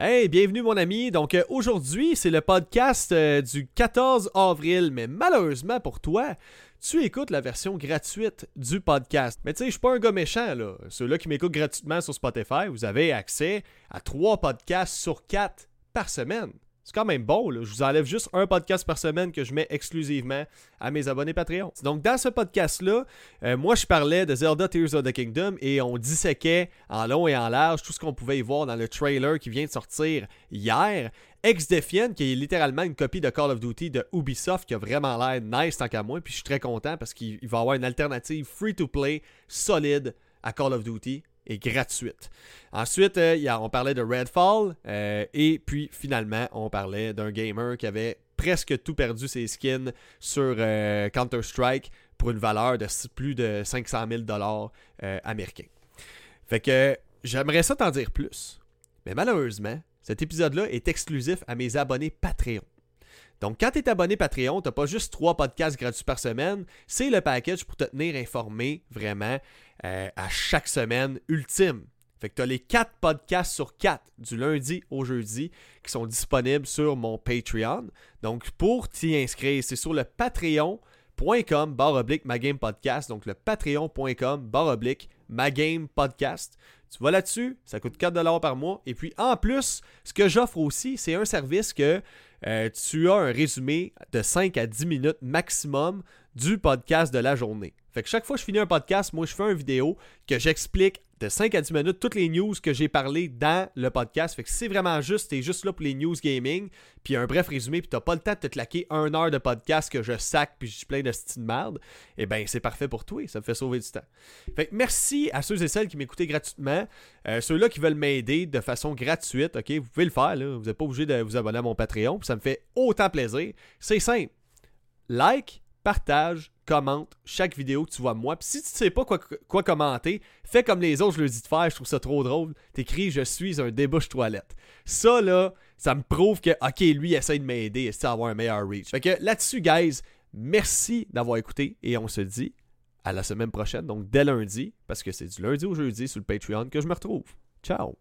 Hey, bienvenue mon ami. Donc euh, aujourd'hui, c'est le podcast euh, du 14 avril, mais malheureusement pour toi, tu écoutes la version gratuite du podcast. Mais tu sais, je suis pas un gars méchant là. Ceux-là qui m'écoutent gratuitement sur Spotify, vous avez accès à trois podcasts sur quatre par semaine. C'est quand même bon, là. je vous enlève juste un podcast par semaine que je mets exclusivement à mes abonnés Patreon. Donc dans ce podcast-là, euh, moi je parlais de Zelda Tears of the Kingdom et on disséquait en long et en large tout ce qu'on pouvait y voir dans le trailer qui vient de sortir hier. Ex Defiant, qui est littéralement une copie de Call of Duty de Ubisoft, qui a vraiment l'air nice tant qu'à moi, puis je suis très content parce qu'il va avoir une alternative free-to-play solide à Call of Duty et gratuite. Ensuite, euh, on parlait de Redfall euh, et puis finalement, on parlait d'un gamer qui avait presque tout perdu ses skins sur euh, Counter-Strike pour une valeur de plus de 500 000 dollars américains. Fait que j'aimerais ça t'en dire plus. Mais malheureusement, cet épisode-là est exclusif à mes abonnés Patreon. Donc, quand tu es abonné Patreon, tu n'as pas juste trois podcasts gratuits par semaine. C'est le package pour te tenir informé vraiment euh, à chaque semaine ultime. Fait que tu as les quatre podcasts sur quatre du lundi au jeudi qui sont disponibles sur mon Patreon. Donc, pour t'y inscrire, c'est sur le patreon.com barre podcast. Donc, le patreon.com barre oblique podcast. Tu vas là-dessus, ça coûte 4$ par mois. Et puis en plus, ce que j'offre aussi, c'est un service que euh, tu as un résumé de 5 à 10 minutes maximum du podcast de la journée. Fait que chaque fois que je finis un podcast, moi je fais une vidéo que j'explique de 5 à 10 minutes toutes les news que j'ai parlé dans le podcast. Fait que c'est vraiment juste, t'es juste là pour les news gaming, puis un bref résumé, puis t'as pas le temps de te claquer un heure de podcast que je sac puis je suis plein de style de merde, eh ben c'est parfait pour toi, ça me fait sauver du temps. Fait que merci à ceux et celles qui m'écoutaient gratuitement, euh, ceux-là qui veulent m'aider de façon gratuite, ok, vous pouvez le faire, vous n'êtes pas obligé de vous abonner à mon Patreon, ça me fait autant plaisir. C'est simple. Like, partage, commente chaque vidéo que tu vois moi. Puis si tu sais pas quoi, quoi commenter, fais comme les autres, je leur dis de faire, je trouve ça trop drôle. T'écris Je suis un débouche toilette. Ça là, ça me prouve que OK, lui il essaie de m'aider, essaie d'avoir un meilleur reach. Fait que là-dessus, guys, merci d'avoir écouté et on se dit à la semaine prochaine, donc dès lundi, parce que c'est du lundi au jeudi sur le Patreon que je me retrouve. Ciao!